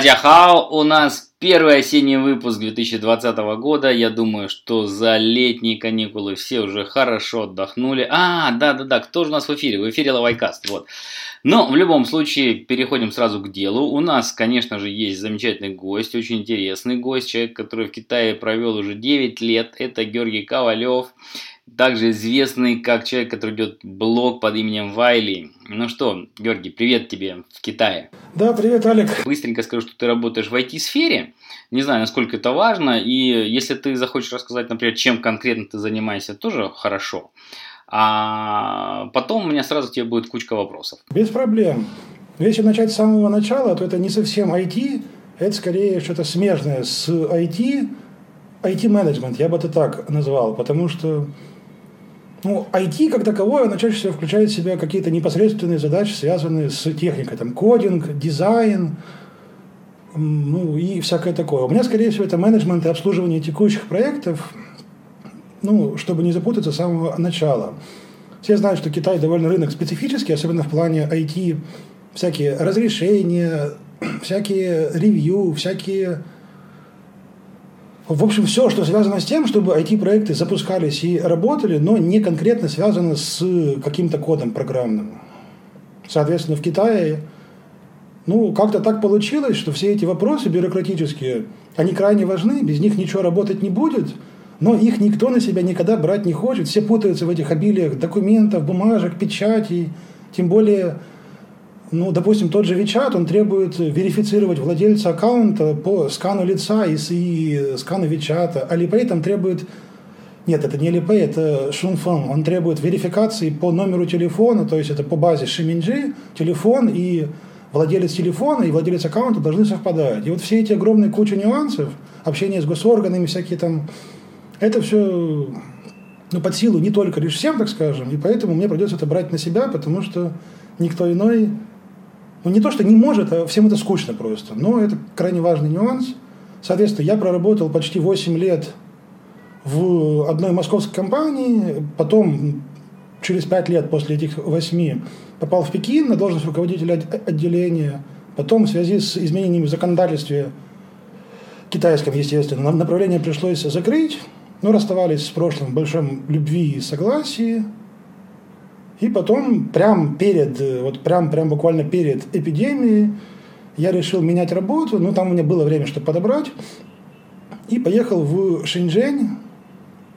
Дадяхао, у нас первый осенний выпуск 2020 года. Я думаю, что за летние каникулы все уже хорошо отдохнули. А, да-да-да, кто же у нас в эфире? В эфире Лавайкаст, вот. Но в любом случае переходим сразу к делу. У нас, конечно же, есть замечательный гость, очень интересный гость, человек, который в Китае провел уже 9 лет. Это Георгий Ковалев также известный как человек, который ведет блог под именем Вайли. Ну что, Георгий, привет тебе в Китае. Да, привет, Алик. Быстренько скажу, что ты работаешь в IT-сфере. Не знаю, насколько это важно. И если ты захочешь рассказать, например, чем конкретно ты занимаешься, тоже хорошо. А потом у меня сразу тебе будет кучка вопросов. Без проблем. Если начать с самого начала, то это не совсем IT, это скорее что-то смежное с IT, IT-менеджмент, я бы это так назвал, потому что ну, IT как таковое, оно чаще всего включает в себя какие-то непосредственные задачи, связанные с техникой, там, кодинг, дизайн, ну, и всякое такое. У меня, скорее всего, это менеджмент и обслуживание текущих проектов, ну, чтобы не запутаться с самого начала. Все знают, что Китай довольно рынок специфический, особенно в плане IT, всякие разрешения, всякие ревью, всякие в общем, все, что связано с тем, чтобы IT-проекты запускались и работали, но не конкретно связано с каким-то кодом программным. Соответственно, в Китае ну, как-то так получилось, что все эти вопросы бюрократические, они крайне важны, без них ничего работать не будет, но их никто на себя никогда брать не хочет. Все путаются в этих обилиях документов, бумажек, печатей, тем более ну, допустим, тот же WeChat, он требует верифицировать владельца аккаунта по скану лица и, и скану WeChat. Alipay там требует нет, это не Alipay, это Шунфон. Он требует верификации по номеру телефона, то есть это по базе Шиминджи, телефон и владелец телефона и владелец аккаунта должны совпадать. И вот все эти огромные куча нюансов, общение с госорганами, всякие там, это все ну, под силу не только лишь всем, так скажем, и поэтому мне придется это брать на себя, потому что никто иной ну, не то, что не может, а всем это скучно просто. Но это крайне важный нюанс. Соответственно, я проработал почти 8 лет в одной московской компании, потом через 5 лет после этих 8 попал в Пекин на должность руководителя отделения, потом в связи с изменениями в законодательстве китайском, естественно, направление пришлось закрыть, но расставались с прошлым в большом любви и согласии – и потом, прям перед, вот прям, прям буквально перед эпидемией, я решил менять работу, ну там у меня было время, чтобы подобрать, и поехал в Шэньчжэнь,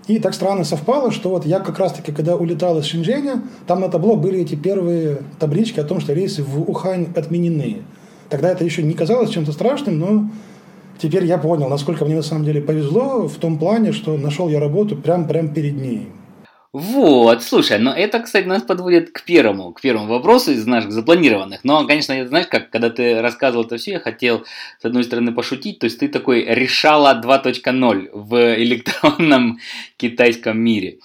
и так странно совпало, что вот я как раз-таки, когда улетал из Шэньчжэня, там на табло были эти первые таблички о том, что рейсы в Ухань отменены. Тогда это еще не казалось чем-то страшным, но теперь я понял, насколько мне на самом деле повезло в том плане, что нашел я работу прям, прям перед ней. Вот, слушай, но это, кстати, нас подводит к первому, к первому вопросу из наших запланированных. Но, конечно, знаешь, как, когда ты рассказывал это все, я хотел, с одной стороны, пошутить, то есть ты такой решала 2.0 в электронном китайском мире.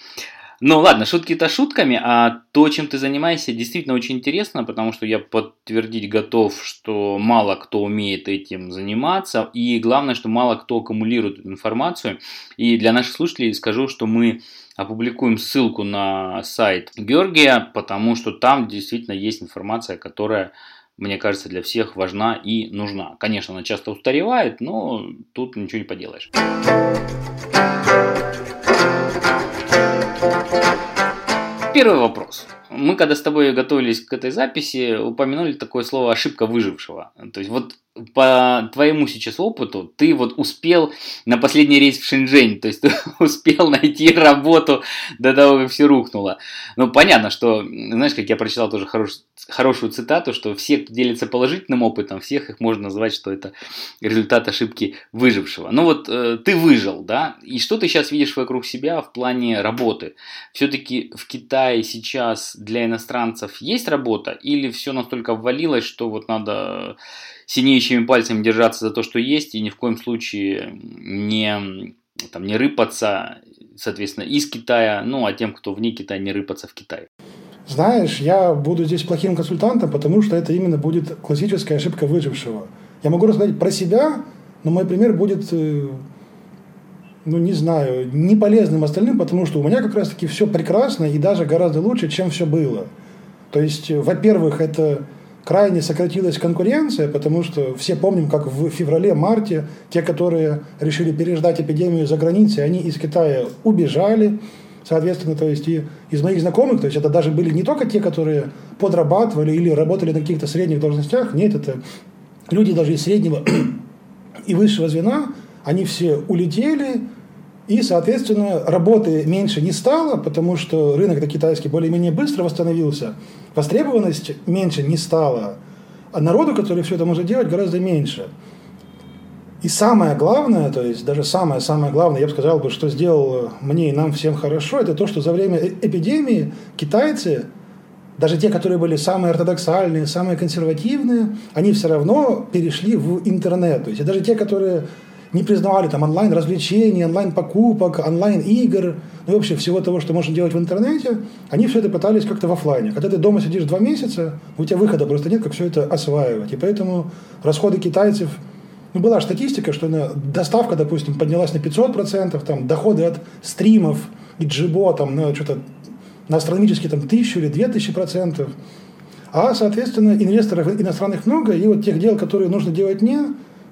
Ну ладно, шутки-то шутками, а то, чем ты занимаешься, действительно очень интересно, потому что я подтвердить готов, что мало кто умеет этим заниматься, и главное, что мало кто аккумулирует информацию. И для наших слушателей скажу, что мы опубликуем ссылку на сайт Георгия, потому что там действительно есть информация, которая, мне кажется, для всех важна и нужна. Конечно, она часто устаревает, но тут ничего не поделаешь. Первый вопрос мы когда с тобой готовились к этой записи, упомянули такое слово ошибка выжившего. То есть вот по твоему сейчас опыту ты вот успел на последний рейс в Шэньчжэнь, то есть ты успел найти работу до того, как все рухнуло. Ну, понятно, что, знаешь, как я прочитал тоже хорош, хорошую цитату, что все, кто делится положительным опытом, всех их можно назвать, что это результат ошибки выжившего. Ну вот э, ты выжил, да, и что ты сейчас видишь вокруг себя в плане работы? Все-таки в Китае сейчас для иностранцев есть работа или все настолько ввалилось, что вот надо синеющими пальцами держаться за то, что есть, и ни в коем случае не, там, не рыпаться, соответственно, из Китая, ну, а тем, кто вне Китая, не рыпаться в Китае? Знаешь, я буду здесь плохим консультантом, потому что это именно будет классическая ошибка выжившего. Я могу рассказать про себя, но мой пример будет э, ну, не знаю, не полезным остальным, потому что у меня как раз-таки все прекрасно и даже гораздо лучше, чем все было. То есть, во-первых, это крайне сократилась конкуренция, потому что все помним, как в феврале-марте те, которые решили переждать эпидемию за границей, они из Китая убежали, соответственно, то есть и из моих знакомых, то есть это даже были не только те, которые подрабатывали или работали на каких-то средних должностях, нет, это люди даже из среднего и высшего звена, они все улетели, и, соответственно, работы меньше не стало, потому что рынок китайский более-менее быстро восстановился, востребованность меньше не стала, а народу, который все это может делать, гораздо меньше. И самое главное, то есть даже самое-самое главное, я бы сказал, бы, что сделал мне и нам всем хорошо, это то, что за время э, эпидемии китайцы, даже те, которые были самые ортодоксальные, самые консервативные, они все равно перешли в интернет. То есть даже те, которые не признавали там онлайн развлечений, онлайн покупок, онлайн игр, ну и вообще всего того, что можно делать в интернете, они все это пытались как-то в офлайне. Когда ты дома сидишь два месяца, у тебя выхода просто нет, как все это осваивать. И поэтому расходы китайцев ну, была статистика, что на, доставка, допустим, поднялась на 500%, там, доходы от стримов и джибо там, на что-то на астрономические там, тысячу или две тысячи процентов. А, соответственно, инвесторов иностранных много, и вот тех дел, которые нужно делать не,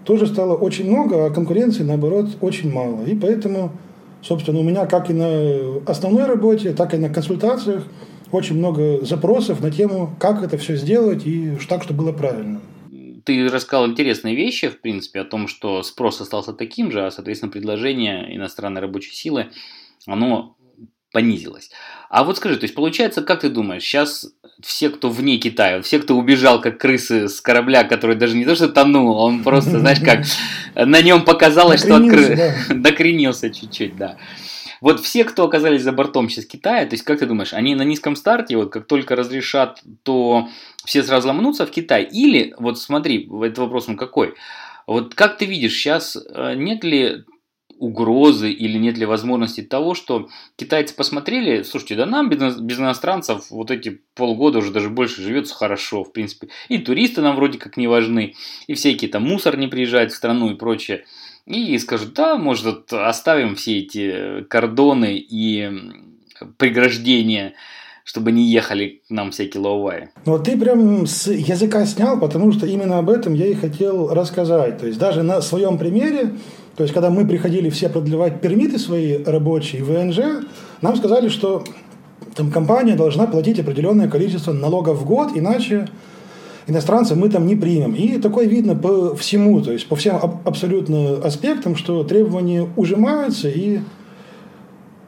тоже стало очень много, а конкуренции, наоборот, очень мало. И поэтому, собственно, у меня как и на основной работе, так и на консультациях очень много запросов на тему, как это все сделать и так, чтобы было правильно. Ты рассказал интересные вещи, в принципе, о том, что спрос остался таким же, а, соответственно, предложение иностранной рабочей силы, оно понизилось. А вот скажи, то есть получается, как ты думаешь, сейчас все, кто вне Китая, все, кто убежал как крысы с корабля, который даже не то что тонул, он просто, знаешь, как на нем показалось, что открыл, докренился чуть-чуть, да. Вот все, кто оказались за бортом сейчас Китая, то есть как ты думаешь, они на низком старте, вот как только разрешат, то все сразу ломанутся в Китай? Или, вот смотри, этот вопрос он какой? Вот как ты видишь, сейчас э, нет ли угрозы или нет ли возможности того, что китайцы посмотрели, слушайте, да нам без, иностранцев вот эти полгода уже даже больше живется хорошо, в принципе, и туристы нам вроде как не важны, и всякие там мусор не приезжает в страну и прочее. И скажут, да, может, оставим все эти кордоны и преграждения, чтобы не ехали к нам всякие лауваи. Ну, ты прям с языка снял, потому что именно об этом я и хотел рассказать. То есть даже на своем примере то есть, когда мы приходили все продлевать пермиты свои рабочие в ВНЖ, нам сказали, что там компания должна платить определенное количество налогов в год, иначе иностранцев мы там не примем. И такое видно по всему, то есть по всем абсолютно аспектам, что требования ужимаются, и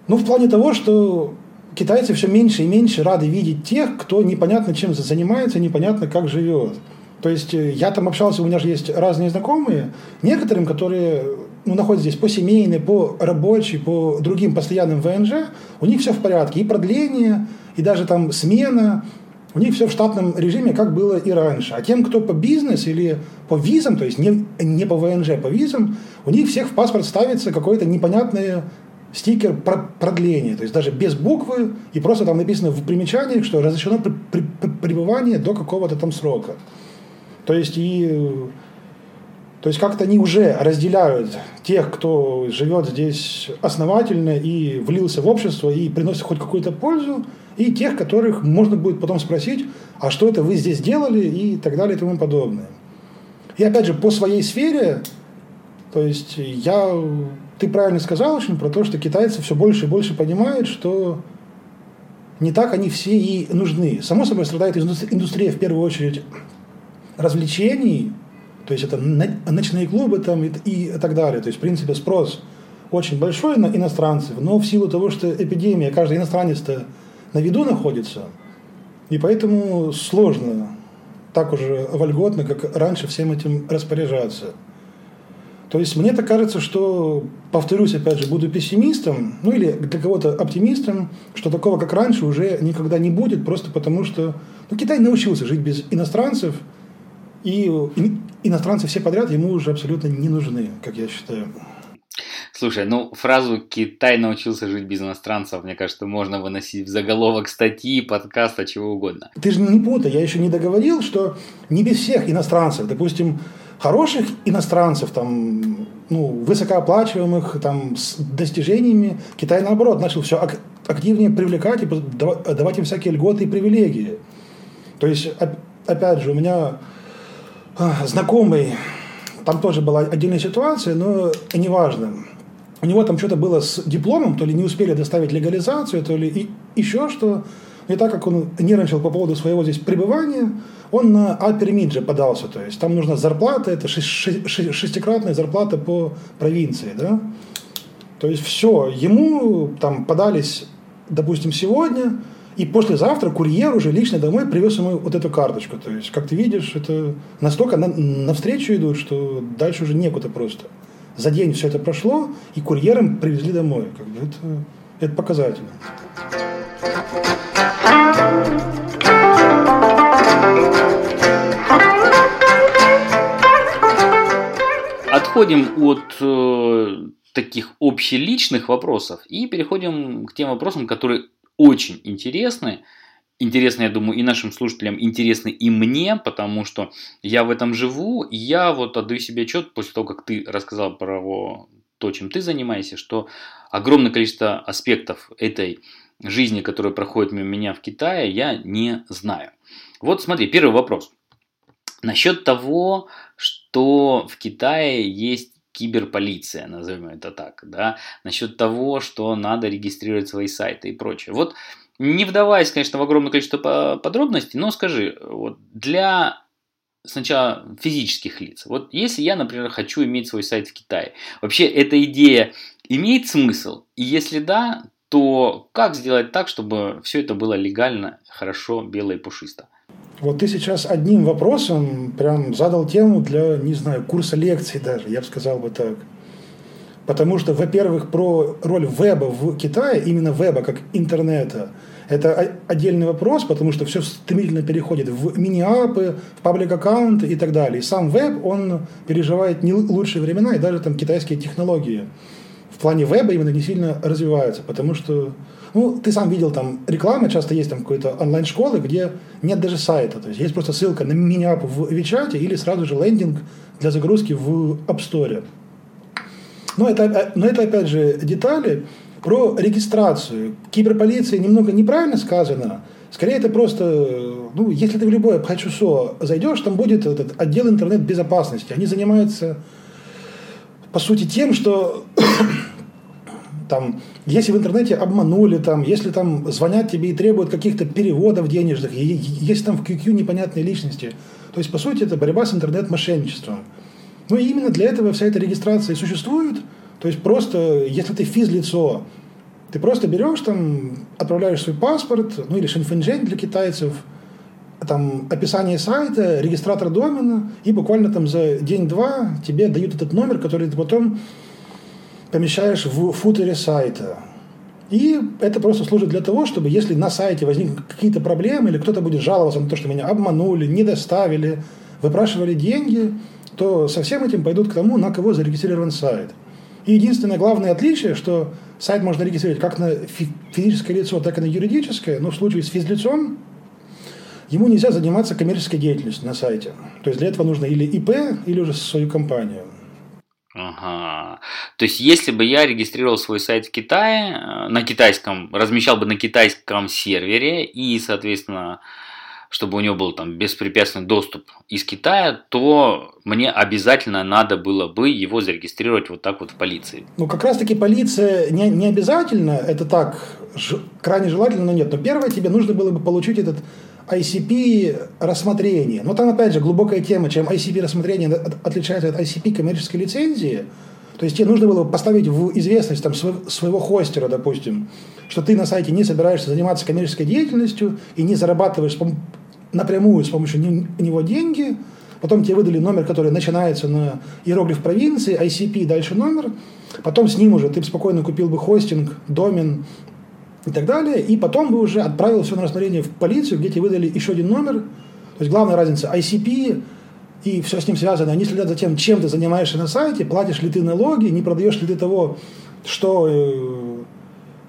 ну, в плане того, что китайцы все меньше и меньше рады видеть тех, кто непонятно чем занимается, непонятно как живет. То есть э, я там общался, у меня же есть разные знакомые, некоторым, которые ну, находятся здесь по семейной, по рабочей, по другим постоянным ВНЖ, у них все в порядке. И продление, и даже там смена, у них все в штатном режиме, как было и раньше. А тем, кто по бизнес или по визам, то есть не, не по ВНЖ, по визам, у них всех в паспорт ставится какой-то непонятный стикер про продление, то есть даже без буквы, и просто там написано в примечании, что разрешено пребывание до какого-то там срока. То есть и то есть как-то они уже разделяют тех, кто живет здесь основательно и влился в общество и приносит хоть какую-то пользу, и тех, которых можно будет потом спросить, а что это вы здесь делали и так далее и тому подобное. И опять же, по своей сфере, то есть я, ты правильно сказал очень про то, что китайцы все больше и больше понимают, что не так они все и нужны. Само собой страдает индустрия в первую очередь развлечений, то есть это ночные клубы там и, и так далее. То есть, в принципе, спрос очень большой на иностранцев, но в силу того, что эпидемия, каждый иностранец-то на виду находится, и поэтому сложно так уже вольготно, как раньше, всем этим распоряжаться. То есть мне так кажется, что, повторюсь, опять же, буду пессимистом, ну или для кого-то оптимистом, что такого, как раньше, уже никогда не будет, просто потому что ну, Китай научился жить без иностранцев – и иностранцы все подряд ему уже абсолютно не нужны, как я считаю. Слушай, ну фразу «Китай научился жить без иностранцев», мне кажется, можно выносить в заголовок статьи, подкаста, чего угодно. Ты же не путай, я еще не договорил, что не без всех иностранцев. Допустим, хороших иностранцев, там, ну, высокооплачиваемых, там, с достижениями, Китай, наоборот, начал все активнее привлекать и давать им всякие льготы и привилегии. То есть, опять же, у меня знакомый, там тоже была отдельная ситуация, но неважно. У него там что-то было с дипломом, то ли не успели доставить легализацию, то ли и еще что. И так как он нервничал по поводу своего здесь пребывания, он на же подался. То есть там нужна зарплата, это шестикратная зарплата по провинции. Да? То есть все, ему там подались, допустим, сегодня, и послезавтра курьер уже лично домой привез ему вот эту карточку. То есть, как ты видишь, это настолько на, навстречу идут, что дальше уже некуда просто. За день все это прошло, и курьером привезли домой. Как бы это, это показательно. Отходим от э, таких общеличных вопросов и переходим к тем вопросам, которые очень интересны. Интересны, я думаю, и нашим слушателям, интересны и мне, потому что я в этом живу, и я вот отдаю себе отчет после того, как ты рассказал про то, чем ты занимаешься, что огромное количество аспектов этой жизни, которая проходит мимо меня в Китае, я не знаю. Вот смотри, первый вопрос. Насчет того, что в Китае есть киберполиция, назовем это так, да, насчет того, что надо регистрировать свои сайты и прочее. Вот не вдаваясь, конечно, в огромное количество подробностей, но скажи, вот для сначала физических лиц. Вот если я, например, хочу иметь свой сайт в Китае, вообще эта идея имеет смысл? И если да, то как сделать так, чтобы все это было легально, хорошо, бело и пушисто? Вот ты сейчас одним вопросом прям задал тему для, не знаю, курса лекций даже, я бы сказал бы так. Потому что, во-первых, про роль веба в Китае, именно веба как интернета, это отдельный вопрос, потому что все стремительно переходит в мини-апы, в паблик-аккаунты и так далее. И сам веб, он переживает не лучшие времена, и даже там китайские технологии в плане веба именно не сильно развиваются, потому что ну, ты сам видел, там реклама часто есть там какой-то онлайн-школы, где нет даже сайта. То есть есть просто ссылка на мини-ап в Вичате или сразу же лендинг для загрузки в App Store. Но это, но это опять же детали про регистрацию. Киберполиция немного неправильно сказано. Скорее это просто, ну, если ты в любое Пхачусо зайдешь, там будет этот отдел интернет-безопасности. Они занимаются, по сути, тем, что там, если в интернете обманули, там, если там звонят тебе и требуют каких-то переводов денежных, если там в QQ непонятные личности. То есть, по сути, это борьба с интернет-мошенничеством. Ну и именно для этого вся эта регистрация и существует. То есть просто, если ты физлицо, ты просто берешь там, отправляешь свой паспорт, ну или шинфэнжэнь для китайцев, там описание сайта, регистратор домена, и буквально там за день-два тебе дают этот номер, который ты потом помещаешь в футере сайта. И это просто служит для того, чтобы если на сайте возникнут какие-то проблемы, или кто-то будет жаловаться на то, что меня обманули, не доставили, выпрашивали деньги, то со всем этим пойдут к тому, на кого зарегистрирован сайт. И единственное главное отличие, что сайт можно регистрировать как на физическое лицо, так и на юридическое, но в случае с физлицом ему нельзя заниматься коммерческой деятельностью на сайте. То есть для этого нужно или ИП, или уже свою компанию. Ага. То есть, если бы я регистрировал свой сайт в Китае, э, на китайском, размещал бы на китайском сервере и, соответственно, чтобы у него был там беспрепятственный доступ из Китая, то мне обязательно надо было бы его зарегистрировать вот так вот в полиции. Ну, как раз-таки полиция не, не обязательно, это так, ж, крайне желательно, но нет. Но первое, тебе нужно было бы получить этот ICP рассмотрение. Но там, опять же, глубокая тема, чем ICP рассмотрение отличается от ICP коммерческой лицензии. То есть тебе нужно было поставить в известность там, своего хостера, допустим, что ты на сайте не собираешься заниматься коммерческой деятельностью и не зарабатываешь напрямую с помощью него деньги. Потом тебе выдали номер, который начинается на иероглиф провинции, ICP, дальше номер. Потом с ним уже ты спокойно купил бы хостинг, домен, и так далее. И потом бы уже отправил все на рассмотрение в полицию, где тебе выдали еще один номер. То есть главная разница ICP и все с ним связано. Они следят за тем, чем ты занимаешься на сайте, платишь ли ты налоги, не продаешь ли ты того, что, э,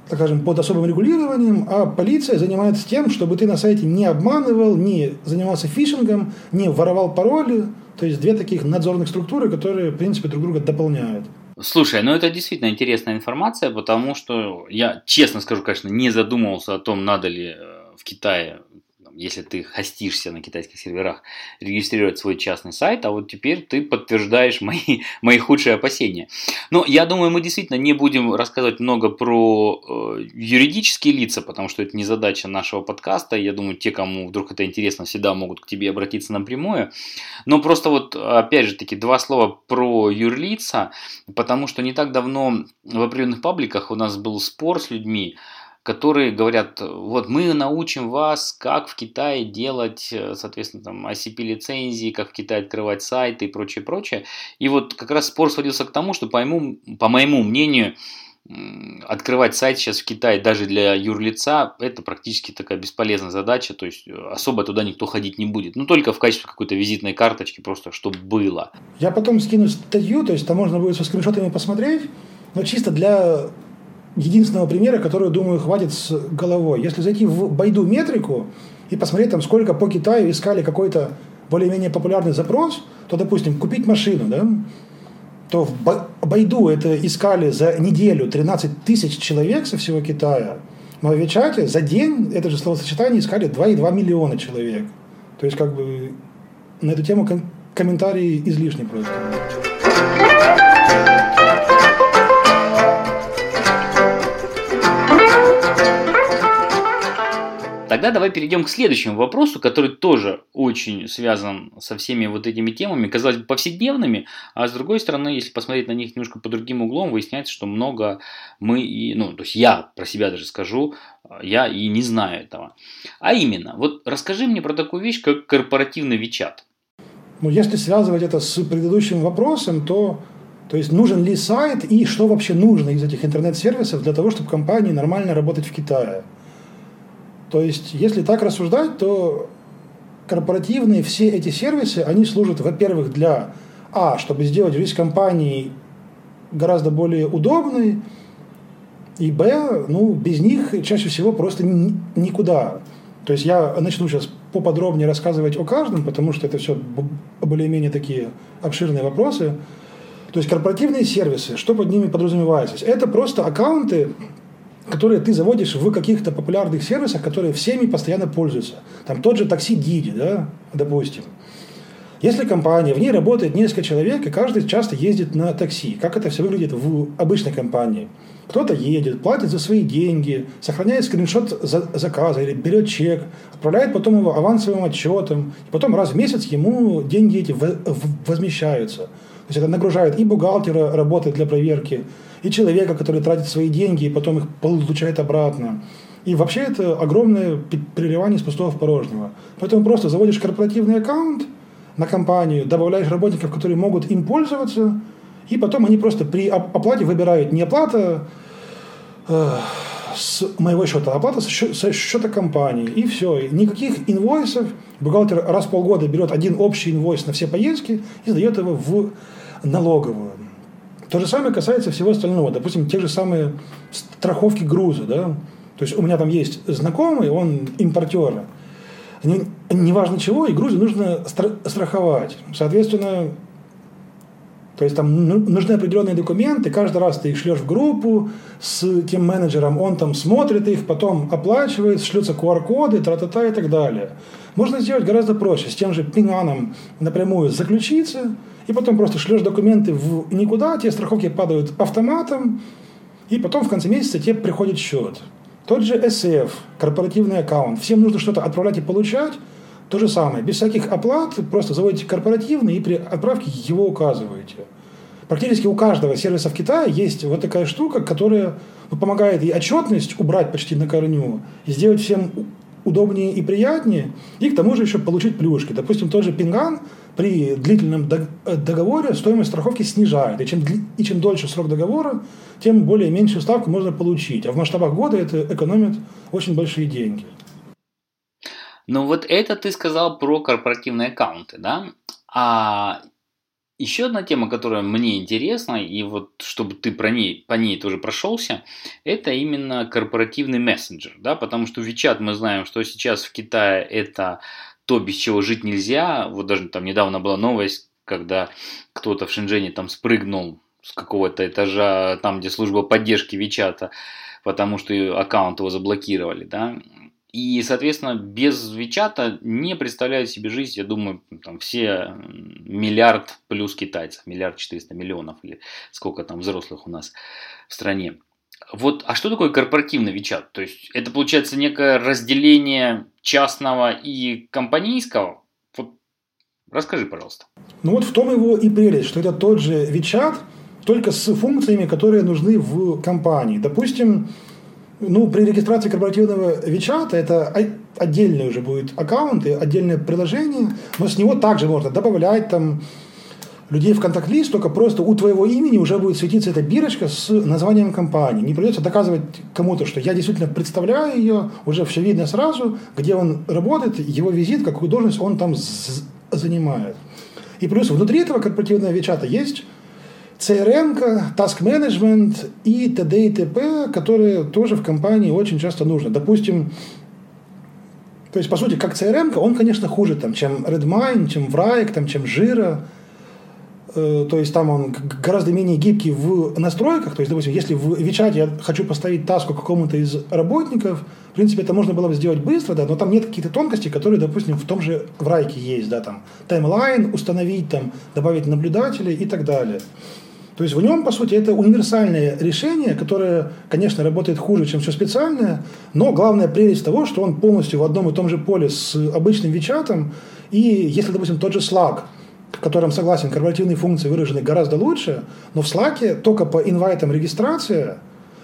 так скажем, под особым регулированием, а полиция занимается тем, чтобы ты на сайте не обманывал, не занимался фишингом, не воровал пароли. То есть две таких надзорных структуры, которые, в принципе, друг друга дополняют. Слушай, ну это действительно интересная информация, потому что я, честно скажу, конечно, не задумывался о том, надо ли э, в Китае если ты хостишься на китайских серверах, регистрировать свой частный сайт, а вот теперь ты подтверждаешь мои, мои худшие опасения. Но я думаю, мы действительно не будем рассказывать много про э, юридические лица, потому что это не задача нашего подкаста. Я думаю, те, кому вдруг это интересно, всегда могут к тебе обратиться напрямую. Но просто вот, опять же таки, два слова про юрлица, потому что не так давно в определенных пабликах у нас был спор с людьми, которые говорят, вот мы научим вас, как в Китае делать, э, соответственно, там ICP-лицензии, как в Китае открывать сайты и прочее, прочее. И вот как раз спор сводился к тому, что по моему, по моему мнению, открывать сайт сейчас в Китае даже для юрлица это практически такая бесполезная задача, то есть э, особо туда никто ходить не будет, ну только в качестве какой-то визитной карточки, просто чтобы было. Я потом скину статью, то есть там можно будет со скриншотами посмотреть, но чисто для единственного примера, который, думаю, хватит с головой. Если зайти в Байду метрику и посмотреть, там, сколько по Китаю искали какой-то более-менее популярный запрос, то, допустим, купить машину, да, то в Байду это искали за неделю 13 тысяч человек со всего Китая. В Мовичате за день это же словосочетание искали 2,2 миллиона человек. То есть, как бы, на эту тему ком- комментарии излишни просто. Тогда давай перейдем к следующему вопросу, который тоже очень связан со всеми вот этими темами, казалось бы, повседневными, а с другой стороны, если посмотреть на них немножко по другим углом, выясняется, что много мы и, ну, то есть я про себя даже скажу, я и не знаю этого. А именно, вот расскажи мне про такую вещь, как корпоративный Вичат. Ну, если связывать это с предыдущим вопросом, то то есть нужен ли сайт и что вообще нужно из этих интернет-сервисов для того, чтобы компании нормально работать в Китае. То есть, если так рассуждать, то корпоративные все эти сервисы, они служат, во-первых, для, а, чтобы сделать жизнь компании гораздо более удобной, и, б, ну, без них чаще всего просто никуда. То есть я начну сейчас поподробнее рассказывать о каждом, потому что это все более-менее такие обширные вопросы. То есть корпоративные сервисы, что под ними подразумевается? Это просто аккаунты, которые ты заводишь в каких-то популярных сервисах, которые всеми постоянно пользуются. Там тот же такси Диди, да, допустим. Если компания, в ней работает несколько человек, и каждый часто ездит на такси. Как это все выглядит в обычной компании? Кто-то едет, платит за свои деньги, сохраняет скриншот заказа или берет чек, отправляет потом его авансовым отчетом, и потом раз в месяц ему деньги эти возмещаются. То есть это нагружает и бухгалтера работать для проверки, и человека, который тратит свои деньги и потом их получает обратно. И вообще это огромное переливание с пустого в порожнего. Поэтому просто заводишь корпоративный аккаунт на компанию, добавляешь работников, которые могут им пользоваться, и потом они просто при оплате выбирают не оплата э, с моего счета, а оплата со счета, со счета компании. И все. Никаких инвойсов. Бухгалтер раз в полгода берет один общий инвойс на все поездки и сдает его в налоговую. То же самое касается всего остального. Допустим, те же самые страховки груза. Да? То есть у меня там есть знакомый, он импортер. Неважно не чего, и грузы нужно страховать. Соответственно, то есть там ну, нужны определенные документы, каждый раз ты их шлешь в группу с тем менеджером, он там смотрит их, потом оплачивает, шлются QR-коды, тра-та-та и так далее. Можно сделать гораздо проще, с тем же пинаном напрямую заключиться, и потом просто шлешь документы в никуда, те страховки падают автоматом, и потом в конце месяца тебе приходит счет. Тот же SF, корпоративный аккаунт, всем нужно что-то отправлять и получать, то же самое, без всяких оплат, просто заводите корпоративный и при отправке его указываете. Практически у каждого сервиса в Китае есть вот такая штука, которая помогает и отчетность убрать почти на корню, и сделать всем удобнее и приятнее, и к тому же еще получить плюшки. Допустим, тот же Пинган при длительном э, договоре стоимость страховки снижает. И чем, и чем дольше срок договора, тем более меньшую ставку можно получить. А в масштабах года это экономит очень большие деньги. Ну вот это ты сказал про корпоративные аккаунты, да? А еще одна тема, которая мне интересна, и вот чтобы ты про ней, по ней тоже прошелся, это именно корпоративный мессенджер, да, потому что WeChat мы знаем, что сейчас в Китае это то, без чего жить нельзя. Вот даже там недавно была новость, когда кто-то в Шэньчжэне там спрыгнул с какого-то этажа, там, где служба поддержки Вичата, потому что аккаунт его заблокировали, да. И, соответственно, без Вичата не представляют себе жизнь, я думаю, там все миллиард плюс китайцев, миллиард четыреста миллионов или сколько там взрослых у нас в стране. Вот, а что такое корпоративный Вичат? То есть это получается некое разделение частного и компанийского? Вот расскажи, пожалуйста. Ну вот в том его и прелесть, что это тот же Вичат, только с функциями, которые нужны в компании. Допустим, ну, при регистрации корпоративного WeChat это отдельный уже будет аккаунт и отдельное приложение, но с него также можно добавлять там людей в контакт-лист, только просто у твоего имени уже будет светиться эта бирочка с названием компании. Не придется доказывать кому-то, что я действительно представляю ее, уже все видно сразу, где он работает, его визит, какую должность он там занимает. И плюс внутри этого корпоративного WeChat есть CRM, task management и т.д. и т.п., которые тоже в компании очень часто нужны. Допустим, то есть, по сути, как CRM, он, конечно, хуже, там, чем Redmine, чем Wrike, там, чем Jira. Э, то есть, там он гораздо менее гибкий в настройках. То есть, допустим, если в WeChat я хочу поставить таску какому-то из работников, в принципе, это можно было бы сделать быстро, да, но там нет каких-то тонкостей, которые, допустим, в том же Wrike есть, да, там, таймлайн установить, там, добавить наблюдателей и так далее. То есть в нем, по сути, это универсальное решение, которое, конечно, работает хуже, чем все специальное, но главная прелесть того, что он полностью в одном и том же поле с обычным Вичатом, и если, допустим, тот же Slack, в котором, согласен, корпоративные функции выражены гораздо лучше, но в Slack только по инвайтам регистрация,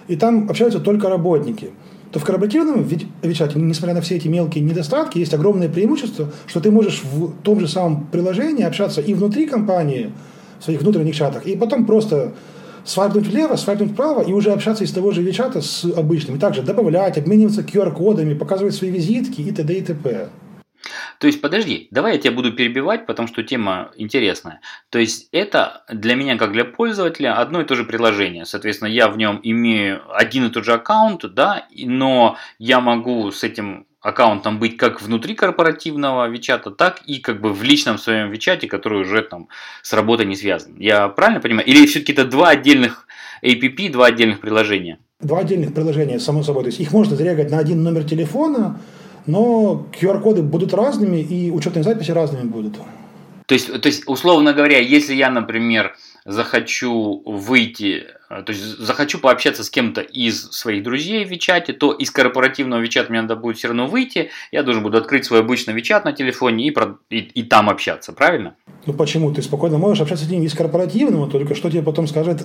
и там общаются только работники то в корпоративном Вичате, несмотря на все эти мелкие недостатки, есть огромное преимущество, что ты можешь в том же самом приложении общаться и внутри компании, в своих внутренних чатах, и потом просто свайпнуть влево, свайпнуть вправо и уже общаться из того же вичата с обычным. И также добавлять, обмениваться QR-кодами, показывать свои визитки и т.д. и т.п. То есть, подожди, давай я тебя буду перебивать, потому что тема интересная. То есть, это для меня, как для пользователя, одно и то же приложение. Соответственно, я в нем имею один и тот же аккаунт, да, но я могу с этим аккаунтом быть как внутри корпоративного Вичата, так и как бы в личном своем Вичате, который уже там с работой не связан. Я правильно понимаю? Или все-таки это два отдельных APP, два отдельных приложения? Два отдельных приложения, само собой. То есть их можно зарегать на один номер телефона, но QR-коды будут разными и учетные записи разными будут. То есть, то есть, условно говоря, если я, например, захочу выйти, э, то есть захочу пообщаться с кем-то из своих друзей в Вичате, то из корпоративного Вичата мне надо будет все равно выйти, я должен буду открыть свой обычный Вичат на телефоне и, про, и, и там общаться, правильно? Ну почему? Ты спокойно можешь общаться с ним из корпоративного, только что тебе потом скажет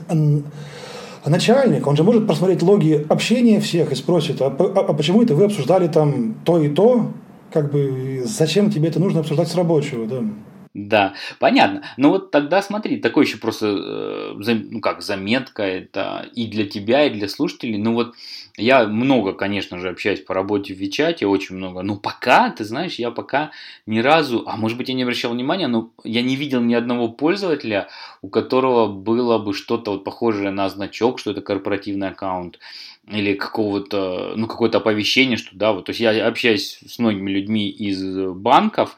начальник, он же может просмотреть логи общения всех и спросит, а, а, а почему это вы обсуждали там то и то, как бы зачем тебе это нужно обсуждать с рабочего, да? Да, понятно. Но вот тогда смотри, такой еще просто, э, ну как, заметка это и для тебя, и для слушателей. Ну вот я много, конечно же, общаюсь по работе в Вичате, очень много. Но пока, ты знаешь, я пока ни разу, а может быть я не обращал внимания, но я не видел ни одного пользователя, у которого было бы что-то вот похожее на значок, что это корпоративный аккаунт или какого-то, ну, какое-то оповещение, что да, вот, то есть я общаюсь с многими людьми из банков,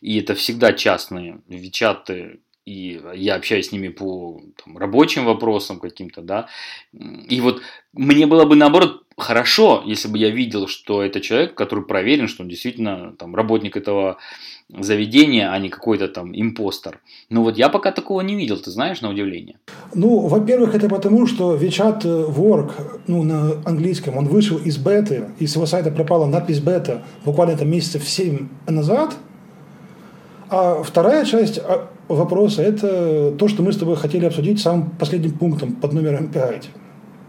и это всегда частные вичаты, и я общаюсь с ними по там, рабочим вопросам каким-то, да, и вот мне было бы наоборот хорошо, если бы я видел, что это человек, который проверен, что он действительно там работник этого заведения, а не какой-то там импостер. Но вот я пока такого не видел, ты знаешь, на удивление. Ну, во-первых, это потому, что WeChat Work, ну, на английском, он вышел из беты, и с его сайта пропала надпись бета буквально там месяцев 7 назад – а вторая часть а, вопроса – это то, что мы с тобой хотели обсудить самым последним пунктом под номером 5.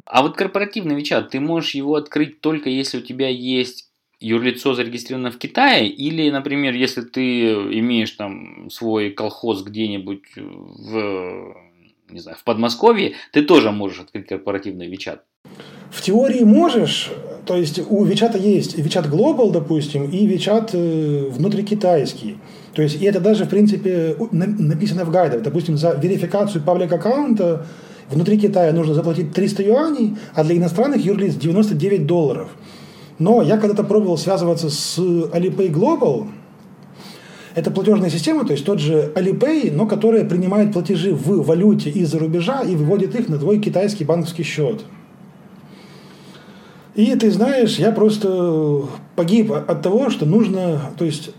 А вот корпоративный Вичат, ты можешь его открыть только если у тебя есть юрлицо зарегистрировано в Китае, или, например, если ты имеешь там свой колхоз где-нибудь в, не знаю, в Подмосковье, ты тоже можешь открыть корпоративный Вичат. В теории можешь, то есть у Вичата есть Вичат Global, допустим, и Вичат э, внутрикитайский. То есть, и это даже, в принципе, написано в гайдах. Допустим, за верификацию паблик аккаунта внутри Китая нужно заплатить 300 юаней, а для иностранных юрлиц 99 долларов. Но я когда-то пробовал связываться с Alipay Global, это платежная система, то есть тот же Alipay, но которая принимает платежи в валюте из-за рубежа и выводит их на твой китайский банковский счет. И ты знаешь, я просто погиб от того, что нужно, то есть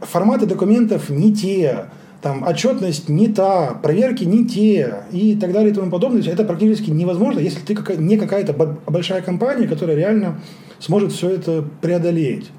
форматы документов не те, там отчетность не та, проверки не те и так далее и тому подобное. Это практически невозможно, если ты не какая-то большая компания, которая реально сможет все это преодолеть.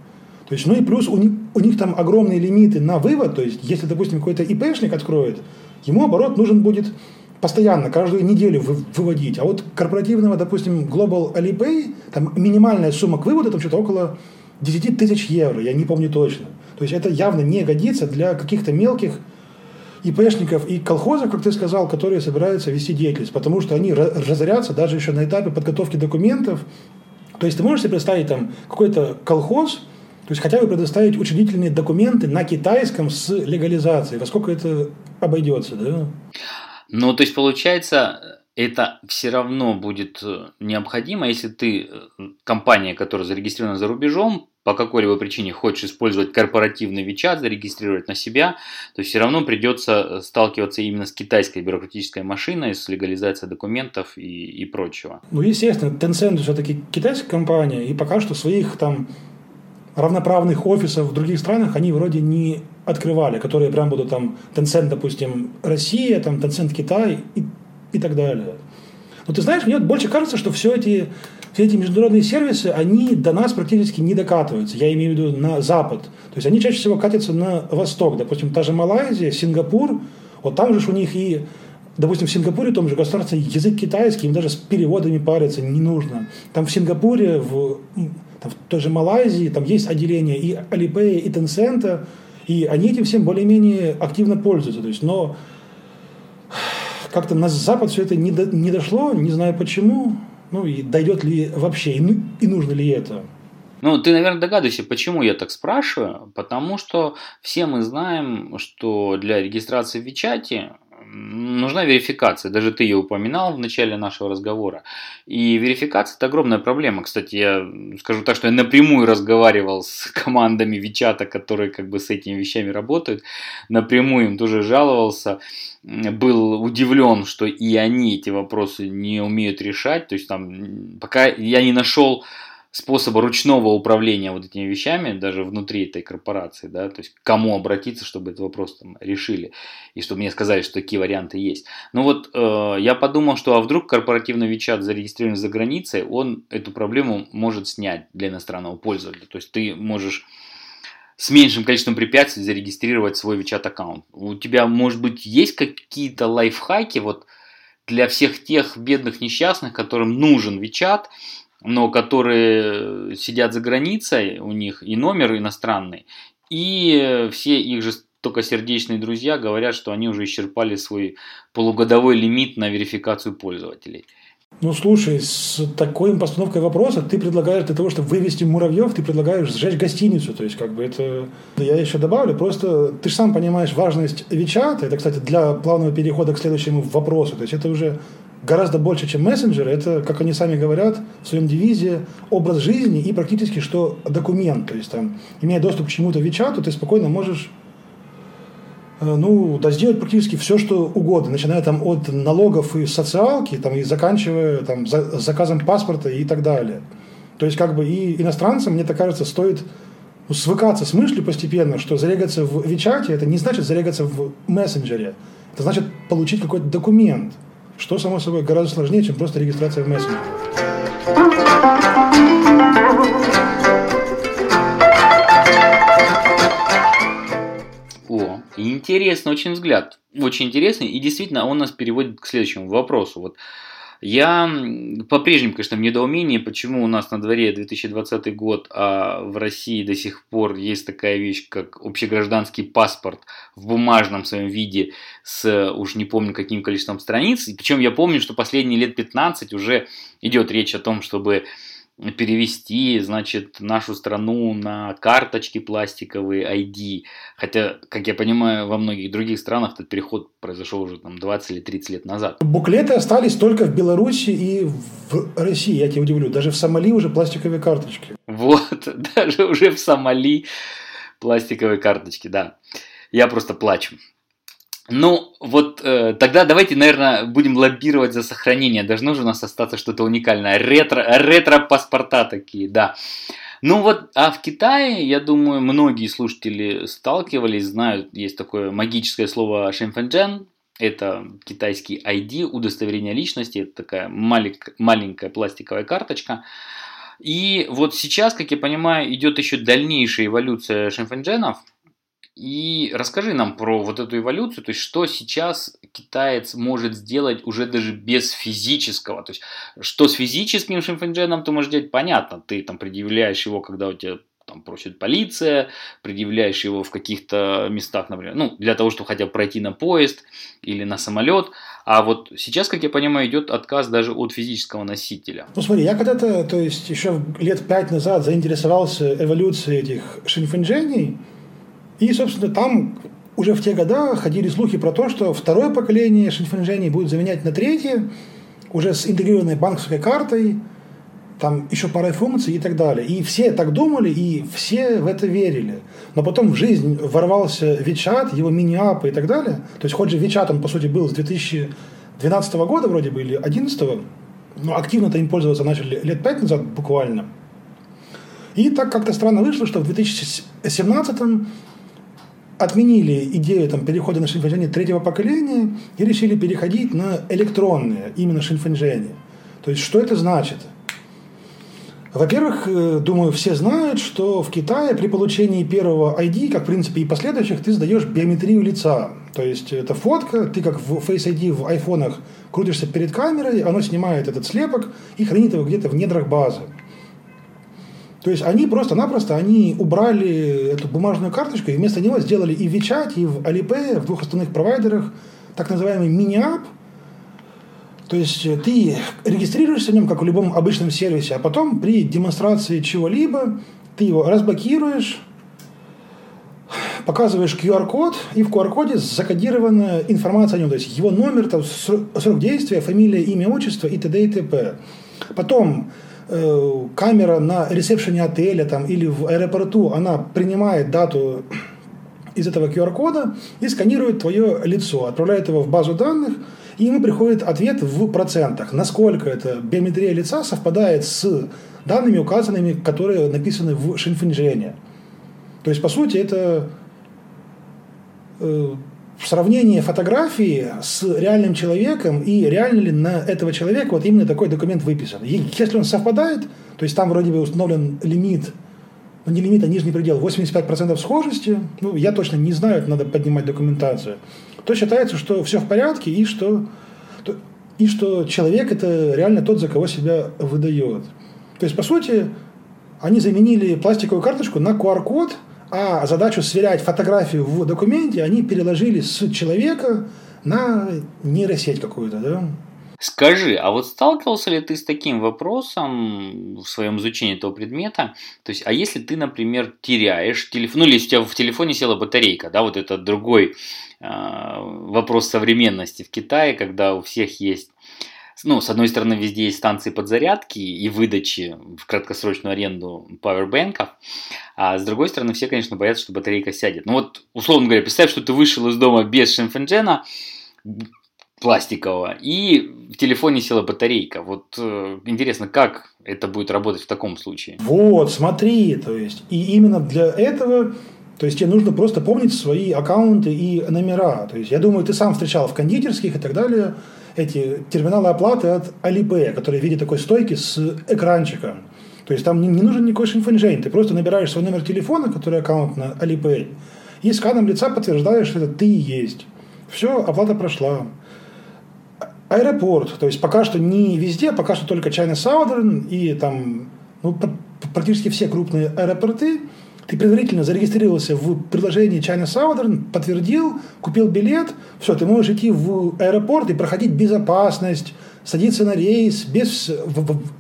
То есть, ну и плюс у них, у них там огромные лимиты на вывод, то есть если, допустим, какой-то ИПшник откроет, ему оборот нужен будет постоянно, каждую неделю выводить. А вот корпоративного, допустим, Global Alipay, там минимальная сумма к выводу, там что-то около 10 тысяч евро, я не помню точно. То есть это явно не годится для каких-то мелких ИПшников и колхозов, как ты сказал, которые собираются вести деятельность, потому что они разорятся даже еще на этапе подготовки документов. То есть ты можешь себе представить там какой-то колхоз, то есть хотя бы предоставить учредительные документы на китайском с легализацией. Во сколько это обойдется, да? Ну, то есть получается, это все равно будет э, необходимо, если ты, э, компания, которая зарегистрирована за рубежом, по какой-либо причине хочешь использовать корпоративный WeChat, зарегистрировать на себя, то все равно придется э, сталкиваться именно с китайской бюрократической машиной, с легализацией документов и, и прочего. Ну, естественно, Tencent все-таки китайская компания, и пока что своих там равноправных офисов в других странах они вроде не открывали, которые прям будут там Tencent, допустим, Россия, там Tencent Китай и, и так далее. Но ты знаешь, мне больше кажется, что все эти все эти международные сервисы, они до нас практически не докатываются. Я имею в виду на Запад. То есть они чаще всего катятся на Восток. Допустим, та же Малайзия, Сингапур, вот там же у них и Допустим, в Сингапуре, в том же государстве, язык китайский, им даже с переводами париться не нужно. Там в Сингапуре, в, там, в той же Малайзии, там есть отделение и Alipay, и Tencent, и они этим всем более-менее активно пользуются. То есть, но как-то на Запад все это не, до, не дошло, не знаю почему. Ну и дойдет ли вообще, и, и нужно ли это? Ну, ты, наверное, догадываешься, почему я так спрашиваю. Потому что все мы знаем, что для регистрации в Вичате нужна верификация. Даже ты ее упоминал в начале нашего разговора. И верификация – это огромная проблема. Кстати, я скажу так, что я напрямую разговаривал с командами Вичата, которые как бы с этими вещами работают. Напрямую им тоже жаловался был удивлен, что и они эти вопросы не умеют решать. То есть там пока я не нашел способа ручного управления вот этими вещами, даже внутри этой корпорации, да, то есть к кому обратиться, чтобы этот вопрос там решили, и чтобы мне сказали, что такие варианты есть. Ну вот э, я подумал, что а вдруг корпоративный WeChat зарегистрирован за границей, он эту проблему может снять для иностранного пользователя. То есть ты можешь с меньшим количеством препятствий зарегистрировать свой WeChat аккаунт. У тебя, может быть, есть какие-то лайфхаки вот для всех тех бедных несчастных, которым нужен WeChat, но которые сидят за границей, у них и номер иностранный, и все их же только сердечные друзья говорят, что они уже исчерпали свой полугодовой лимит на верификацию пользователей. Ну, слушай, с такой постановкой вопроса ты предлагаешь для того, чтобы вывести муравьев, ты предлагаешь сжечь гостиницу. То есть, как бы это... Я еще добавлю, просто ты же сам понимаешь важность Вичата. Это, кстати, для плавного перехода к следующему вопросу. То есть, это уже гораздо больше, чем мессенджеры. Это, как они сами говорят в своем девизе, образ жизни и практически что документ. То есть, там, имея доступ к чему-то в Вичату, ты спокойно можешь Э, ну, да сделать практически все, что угодно, начиная там от налогов и социалки, там, и заканчивая там, за, заказом паспорта и так далее. То есть, как бы и иностранцам, мне так кажется, стоит ну, свыкаться с мыслью постепенно, что зарегаться в Вичате – это не значит зарегаться в мессенджере. Это значит получить какой-то документ, что, само собой, гораздо сложнее, чем просто регистрация в мессенджере. Интересный очень взгляд. Очень интересный. И действительно, он нас переводит к следующему вопросу. Вот я по-прежнему, конечно, в недоумении, почему у нас на дворе 2020 год, а в России до сих пор есть такая вещь, как общегражданский паспорт в бумажном своем виде с уж не помню каким количеством страниц. Причем я помню, что последние лет 15 уже идет речь о том, чтобы перевести, значит, нашу страну на карточки пластиковые ID. Хотя, как я понимаю, во многих других странах этот переход произошел уже там 20 или 30 лет назад. Буклеты остались только в Беларуси и в России, я тебя удивлю. Даже в Сомали уже пластиковые карточки. Вот, даже уже в Сомали пластиковые карточки, да. Я просто плачу. Ну, вот э, тогда давайте, наверное, будем лоббировать за сохранение. Должно же у нас остаться что-то уникальное. Ретро, ретро-паспорта такие, да. Ну вот, а в Китае, я думаю, многие слушатели сталкивались, знают, есть такое магическое слово шенфэнджен, это китайский ID, удостоверение личности, это такая малик, маленькая пластиковая карточка. И вот сейчас, как я понимаю, идет еще дальнейшая эволюция шенфэндженов, и расскажи нам про вот эту эволюцию, то есть что сейчас китаец может сделать уже даже без физического, то есть что с физическим шимфэндженом ты можешь делать, понятно, ты там предъявляешь его, когда у тебя там просит полиция, предъявляешь его в каких-то местах, например, ну, для того, чтобы хотя бы пройти на поезд или на самолет, а вот сейчас, как я понимаю, идет отказ даже от физического носителя. Ну смотри, я когда-то, то есть еще лет пять назад заинтересовался эволюцией этих шинфэнджений, и, собственно, там уже в те годы ходили слухи про то, что второе поколение шинфэнжэней будет заменять на третье, уже с интегрированной банковской картой, там еще парой функций и так далее. И все так думали, и все в это верили. Но потом в жизнь ворвался WeChat, его мини-апы и так далее. То есть хоть же WeChat, он, по сути, был с 2012 года вроде бы, или 2011, но активно-то им пользоваться начали лет пять назад буквально. И так как-то странно вышло, что в 2017 отменили идею там, перехода на шинфэнжэнь третьего поколения и решили переходить на электронные, именно шинфэнжэнь. То есть, что это значит? Во-первых, э, думаю, все знают, что в Китае при получении первого ID, как в принципе и последующих, ты сдаешь биометрию лица. То есть это фотка, ты как в Face ID в айфонах крутишься перед камерой, оно снимает этот слепок и хранит его где-то в недрах базы. То есть они просто-напросто они убрали эту бумажную карточку и вместо него сделали и в WeChat, и в Alipay, в двух остальных провайдерах так называемый мини-ап. То есть ты регистрируешься в нем, как в любом обычном сервисе, а потом при демонстрации чего-либо ты его разблокируешь, показываешь QR-код, и в QR-коде закодирована информация о нем, то есть его номер, там, срок действия, фамилия, имя, отчество и т.д. и т.п. Потом Э, камера на ресепшене отеля там, или в аэропорту, она принимает дату из этого QR-кода и сканирует твое лицо, отправляет его в базу данных, и ему приходит ответ в процентах, насколько эта биометрия лица совпадает с данными, указанными, которые написаны в шинфинжене. То есть, по сути, это э, сравнение фотографии с реальным человеком и реально ли на этого человека вот именно такой документ выписан. И если он совпадает, то есть там вроде бы установлен лимит, ну не лимит, а нижний предел, 85% схожести, ну я точно не знаю, это надо поднимать документацию, то считается, что все в порядке и что, и что человек это реально тот, за кого себя выдает. То есть, по сути, они заменили пластиковую карточку на QR-код – а задачу сверять фотографию в документе они переложили с человека на нейросеть какую-то, да? Скажи, а вот сталкивался ли ты с таким вопросом в своем изучении этого предмета? То есть, а если ты, например, теряешь телефон, ну или у тебя в телефоне села батарейка, да, вот это другой э, вопрос современности в Китае, когда у всех есть ну, с одной стороны, везде есть станции подзарядки и выдачи в краткосрочную аренду пауэрбэнков, а с другой стороны, все, конечно, боятся, что батарейка сядет. Ну вот, условно говоря, представь, что ты вышел из дома без шимфенджена пластикового, и в телефоне села батарейка. Вот э, интересно, как это будет работать в таком случае? Вот, смотри, то есть, и именно для этого то есть тебе нужно просто помнить свои аккаунты и номера. То есть я думаю, ты сам встречал в кондитерских и так далее эти терминалы оплаты от Alipay, которые в виде такой стойки с экранчиком. То есть там не, не нужен никакой шинфэнжень, ты просто набираешь свой номер телефона, который аккаунт на Alipay, и сканом лица подтверждаешь, что это ты и есть. Все, оплата прошла. Аэропорт, то есть пока что не везде, пока что только China Southern и там ну, практически все крупные аэропорты, ты предварительно зарегистрировался в приложении China Southern, подтвердил, купил билет, все, ты можешь идти в аэропорт и проходить безопасность, садиться на рейс без,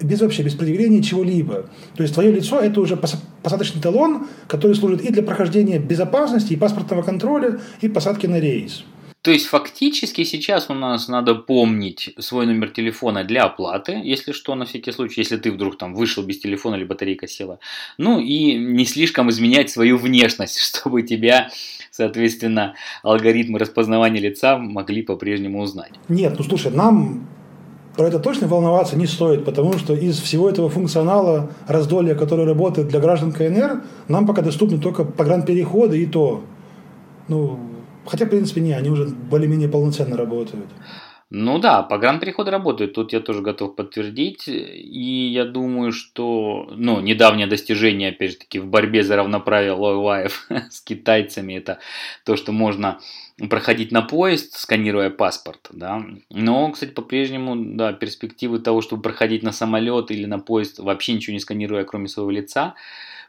без вообще, без предъявления чего-либо. То есть твое лицо – это уже посадочный талон, который служит и для прохождения безопасности, и паспортного контроля, и посадки на рейс. То есть фактически сейчас у нас надо помнить свой номер телефона для оплаты, если что, на всякий случай, если ты вдруг там вышел без телефона или батарейка села. Ну и не слишком изменять свою внешность, чтобы тебя, соответственно, алгоритмы распознавания лица могли по-прежнему узнать. Нет, ну слушай, нам про это точно волноваться не стоит, потому что из всего этого функционала раздолья, который работает для граждан КНР, нам пока доступны только погранпереходы и то. Ну, хотя, в принципе, не, они уже более-менее полноценно работают. Ну да, погранпереходы работают, тут я тоже готов подтвердить. И я думаю, что ну, недавнее достижение, опять же таки, в борьбе за равноправие Лойлаев с китайцами, это то, что можно проходить на поезд, сканируя паспорт, да. Но, кстати, по-прежнему, да, перспективы того, чтобы проходить на самолет или на поезд, вообще ничего не сканируя, кроме своего лица,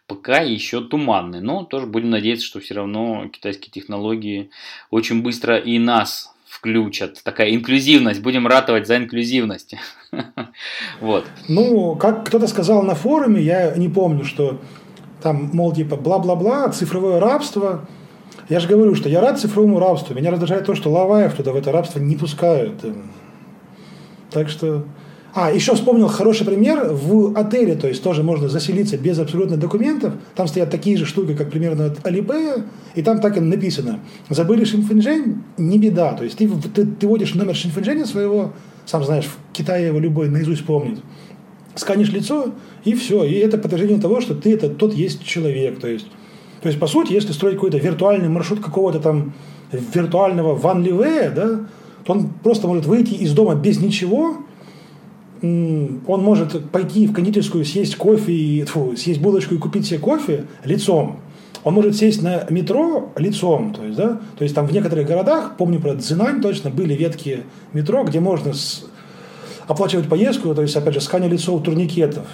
пока еще туманны. Но тоже будем надеяться, что все равно китайские технологии очень быстро и нас включат. Такая инклюзивность. Будем ратовать за инклюзивность. Вот. Ну, как кто-то сказал на форуме, я не помню, что там, мол, типа, бла-бла-бла, цифровое рабство. Я же говорю, что я рад цифровому рабству. Меня раздражает то, что Лаваев туда в это рабство не пускают. Так что а, еще вспомнил хороший пример. В отеле, то есть тоже можно заселиться без абсолютно документов. Там стоят такие же штуки, как примерно от Alipay, и там так и написано. Забыли шинфэнжэнь, не беда. То есть ты, ты, ты вводишь номер шинфэнжэня своего, сам знаешь, в Китае его любой наизусть помнит. Сканишь лицо, и все. И это подтверждение того, что ты это тот есть человек. То есть, то есть по сути, если строить какой-то виртуальный маршрут какого-то там виртуального Ван Ливея, да, то он просто может выйти из дома без ничего, он может пойти в кондитерскую, съесть кофе, и, фу, съесть булочку и купить себе кофе лицом. Он может сесть на метро лицом, то есть, да, то есть там в некоторых городах, помню про Цзинань точно, были ветки метро, где можно с... оплачивать поездку, то есть, опять же, сканя лицо у турникетов.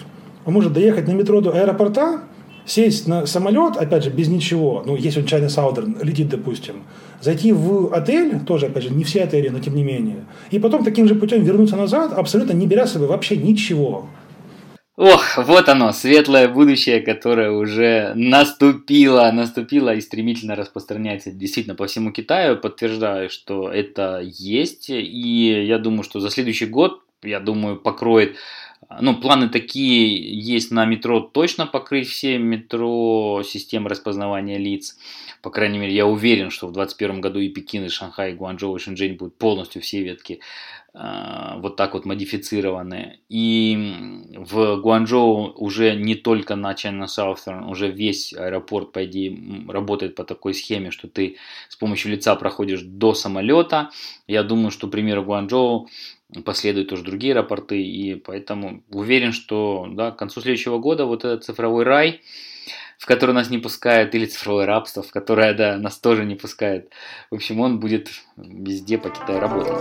Он может доехать на метро до аэропорта, сесть на самолет, опять же, без ничего, ну, если он China Southern летит, допустим, зайти в отель, тоже, опять же, не все отели, но тем не менее, и потом таким же путем вернуться назад, абсолютно не беря с собой вообще ничего. Ох, вот оно, светлое будущее, которое уже наступило, наступило и стремительно распространяется действительно по всему Китаю. Подтверждаю, что это есть. И я думаю, что за следующий год, я думаю, покроет ну, планы такие есть на метро точно покрыть все метро системы распознавания лиц. По крайней мере, я уверен, что в 2021 году и Пекин, и Шанхай, и Гуанчжоу, и Шэньчжэнь будут полностью все ветки э, вот так вот модифицированы. И в Гуанчжоу уже не только на China Southern, уже весь аэропорт, по идее, работает по такой схеме, что ты с помощью лица проходишь до самолета. Я думаю, что пример Гуанчжоу последуют тоже другие рапорты, и поэтому уверен, что да, к концу следующего года вот этот цифровой рай, в который нас не пускает, или цифровое рабство, в которое да, нас тоже не пускает, в общем, он будет везде по Китаю работать.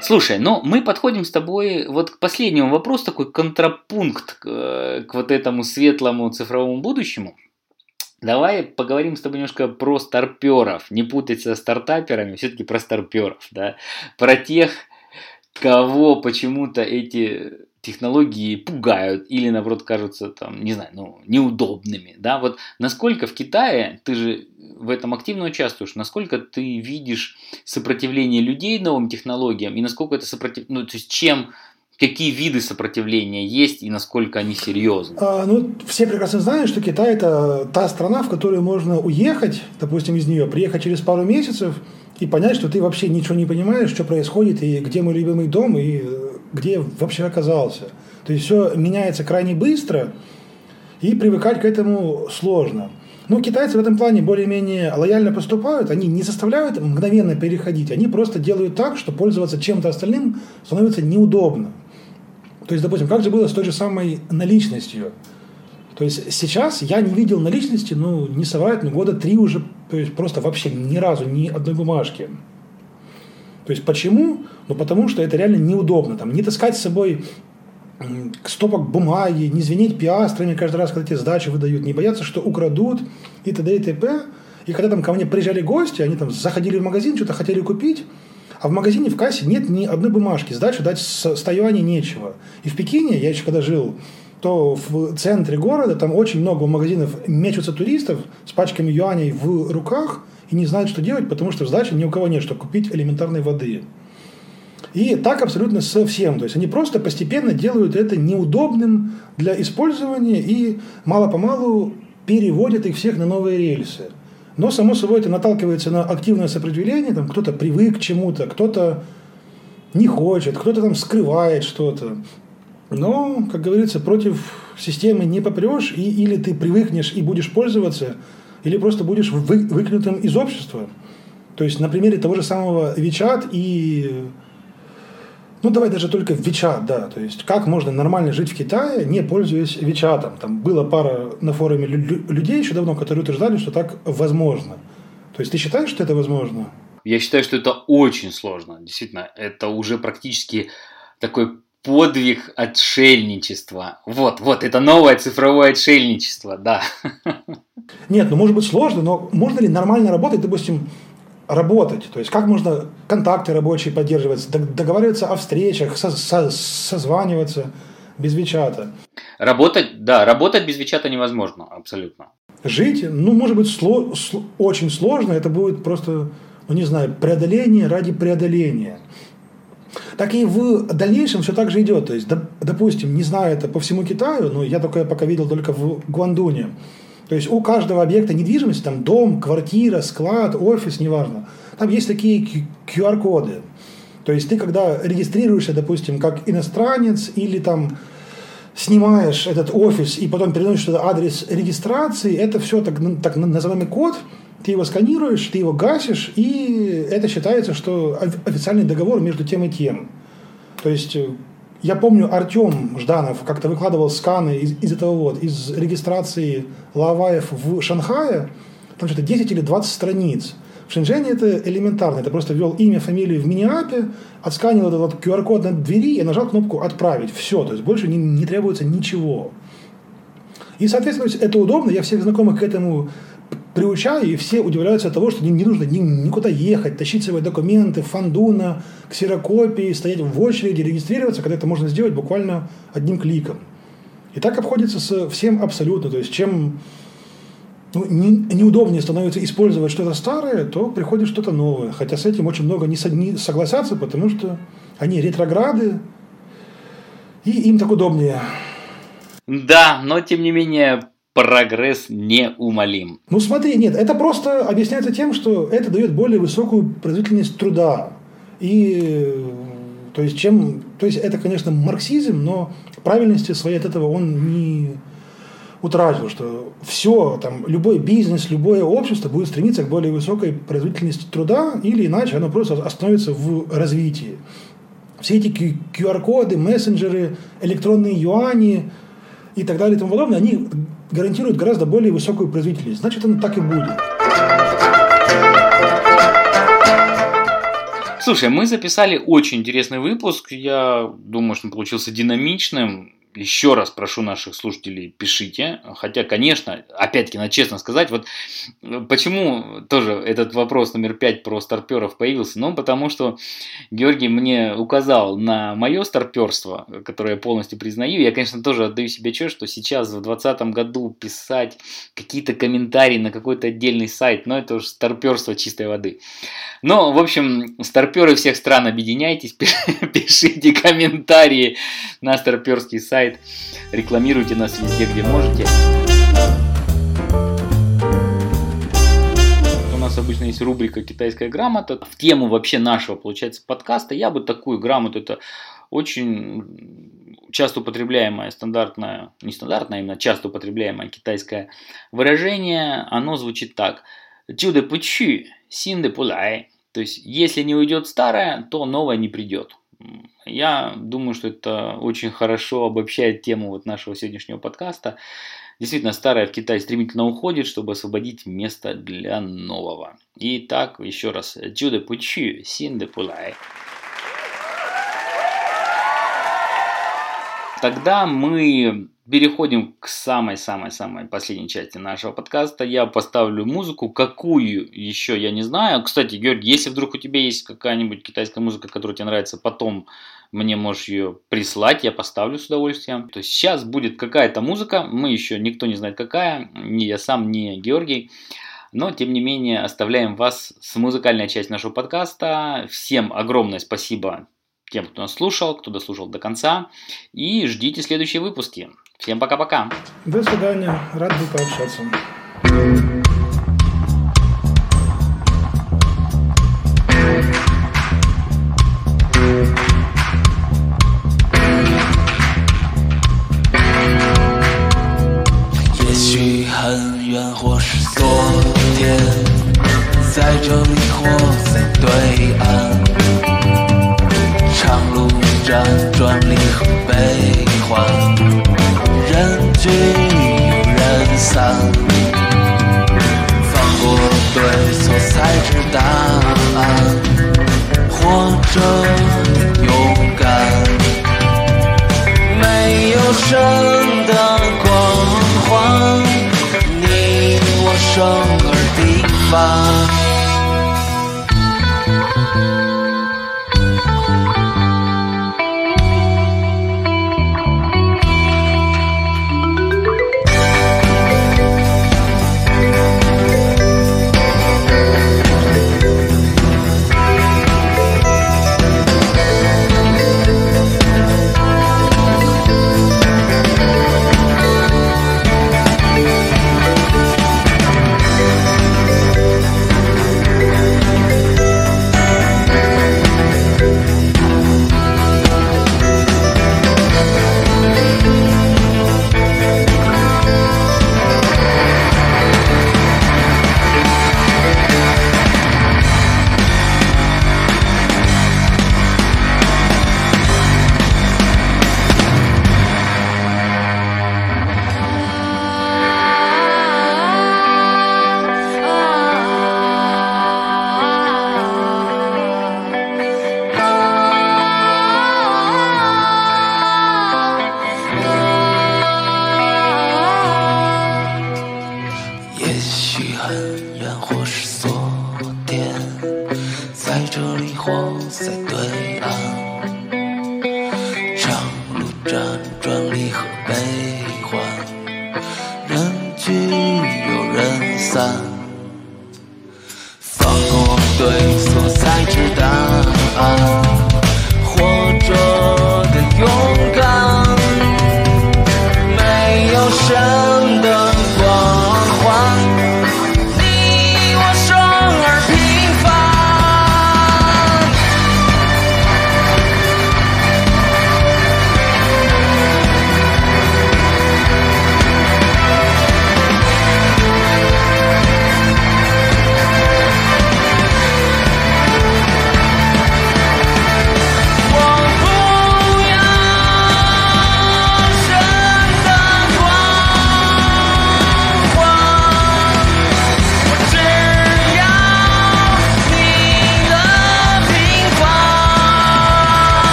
Слушай, ну мы подходим с тобой вот к последнему вопросу, такой контрапункт к, э, к вот этому светлому цифровому будущему. Давай поговорим с тобой немножко про старперов. Не путать со стартаперами, все-таки про старперов, да. Про тех, кого почему-то эти технологии пугают или, наоборот, кажутся, там, не знаю, ну, неудобными, да, вот насколько в Китае, ты же в этом активно участвуешь, насколько ты видишь сопротивление людей новым технологиям и насколько это сопротивление, ну, то есть чем какие виды сопротивления есть и насколько они серьезны? А, ну, все прекрасно знают, что Китай – это та страна, в которую можно уехать, допустим, из нее, приехать через пару месяцев и понять, что ты вообще ничего не понимаешь, что происходит, и где мой любимый дом, и э, где вообще оказался. То есть все меняется крайне быстро, и привыкать к этому сложно. Но китайцы в этом плане более-менее лояльно поступают, они не заставляют мгновенно переходить, они просто делают так, что пользоваться чем-то остальным становится неудобно. То есть, допустим, как же было с той же самой наличностью? То есть сейчас я не видел наличности, ну, не совает, ну, года три уже, то есть просто вообще ни разу, ни одной бумажки. То есть почему? Ну, потому что это реально неудобно. Там, не таскать с собой стопок бумаги, не звенеть пиастрами каждый раз, когда тебе сдачи выдают, не бояться, что украдут и т.д. и т.п. И когда там ко мне приезжали гости, они там заходили в магазин, что-то хотели купить, а в магазине в кассе нет ни одной бумажки, сдачу дать с Тайваня нечего. И в Пекине, я еще когда жил, то в центре города там очень много магазинов мечутся туристов с пачками юаней в руках и не знают, что делать, потому что сдачи ни у кого нет, чтобы купить элементарной воды. И так абсолютно со всем. То есть они просто постепенно делают это неудобным для использования и мало-помалу переводит их всех на новые рельсы. Но, само собой, это наталкивается на активное сопротивление, там кто-то привык к чему-то, кто-то не хочет, кто-то там скрывает что-то. Но, как говорится, против системы не попрешь, и, или ты привыкнешь и будешь пользоваться, или просто будешь вы, выкинутым из общества. То есть на примере того же самого WeChat и ну, давай даже только WeChat, да. То есть, как можно нормально жить в Китае, не пользуясь WeChat. Там была пара на форуме людей еще давно, которые утверждали, что так возможно. То есть, ты считаешь, что это возможно? Я считаю, что это очень сложно. Действительно, это уже практически такой подвиг отшельничества. Вот, вот, это новое цифровое отшельничество, да. Нет, ну может быть сложно, но можно ли нормально работать, допустим, работать. То есть как можно контакты рабочие поддерживать, договариваться о встречах, со, со, созваниваться без Вичата. Работать, да, работать без Вичата невозможно, абсолютно. Жить, ну, может быть, сло, сло, очень сложно, это будет просто, ну, не знаю, преодоление ради преодоления. Так и в дальнейшем все так же идет. То есть, допустим, не знаю это по всему Китаю, но я такое пока видел только в Гуандуне. То есть у каждого объекта недвижимости, там дом, квартира, склад, офис, неважно, там есть такие QR-коды. То есть ты когда регистрируешься, допустим, как иностранец или там снимаешь этот офис и потом переносишь туда адрес регистрации, это все так, так называемый код, ты его сканируешь, ты его гасишь, и это считается, что официальный договор между тем и тем. То есть э, я помню, Артем Жданов как-то выкладывал сканы из, из этого вот, из регистрации Лаваев в Шанхае, там что-то 10 или 20 страниц. В Шэньчжэне это элементарно. Это просто ввел имя, фамилию в мини-апе, отсканил этот вот QR-код на двери и нажал кнопку «Отправить». Все, то есть больше не, не требуется ничего. И, соответственно, это удобно. Я всех знакомых к этому приучаю, и все удивляются от того, что не, нужно ни, никуда ехать, тащить свои документы, фандуна, ксерокопии, стоять в очереди, регистрироваться, когда это можно сделать буквально одним кликом. И так обходится со всем абсолютно. То есть, чем ну, не, неудобнее становится использовать что-то старое, то приходит что-то новое. Хотя с этим очень много не, не согласятся, потому что они ретрограды, и им так удобнее. Да, но тем не менее прогресс неумолим. Ну смотри, нет, это просто объясняется тем, что это дает более высокую производительность труда. И то есть, чем, то есть это, конечно, марксизм, но правильности своей от этого он не утратил, что все, там, любой бизнес, любое общество будет стремиться к более высокой производительности труда, или иначе оно просто остановится в развитии. Все эти QR-коды, мессенджеры, электронные юани и так далее и тому подобное, они гарантирует гораздо более высокую производительность. Значит, оно так и будет. Слушай, мы записали очень интересный выпуск. Я думаю, что он получился динамичным еще раз прошу наших слушателей, пишите. Хотя, конечно, опять-таки, надо честно сказать, вот э, почему тоже этот вопрос номер пять про старперов появился? Ну, потому что Георгий мне указал на мое старперство, которое я полностью признаю. Я, конечно, тоже отдаю себе честь, что сейчас в 2020 году писать какие-то комментарии на какой-то отдельный сайт, но это уже старперство чистой воды. Но, в общем, старперы всех стран объединяйтесь, пишите комментарии на старперский сайт сайт. Рекламируйте нас везде, где можете. У нас обычно есть рубрика «Китайская грамота». В тему вообще нашего, получается, подкаста я бы такую грамоту, это очень часто употребляемое стандартное, не стандартное, а именно часто употребляемое китайское выражение, оно звучит так. Чудо пучи, син де пулай. То есть, если не уйдет старое, то новое не придет. Я думаю, что это очень хорошо обобщает тему вот нашего сегодняшнего подкаста. Действительно, старое в Китае стремительно уходит, чтобы освободить место для нового. Итак, еще раз. Джуде пучи, син де пулай. Тогда мы переходим к самой-самой-самой последней части нашего подкаста. Я поставлю музыку, какую еще я не знаю. Кстати, Георгий, если вдруг у тебя есть какая-нибудь китайская музыка, которая тебе нравится, потом мне можешь ее прислать, я поставлю с удовольствием. То есть сейчас будет какая-то музыка, мы еще никто не знает какая, ни я сам, ни Георгий. Но, тем не менее, оставляем вас с музыкальной частью нашего подкаста. Всем огромное спасибо тем, кто нас слушал, кто дослушал до конца. И ждите следующие выпуски. Всем пока-пока. До свидания. Рад был пообщаться. 个迷惑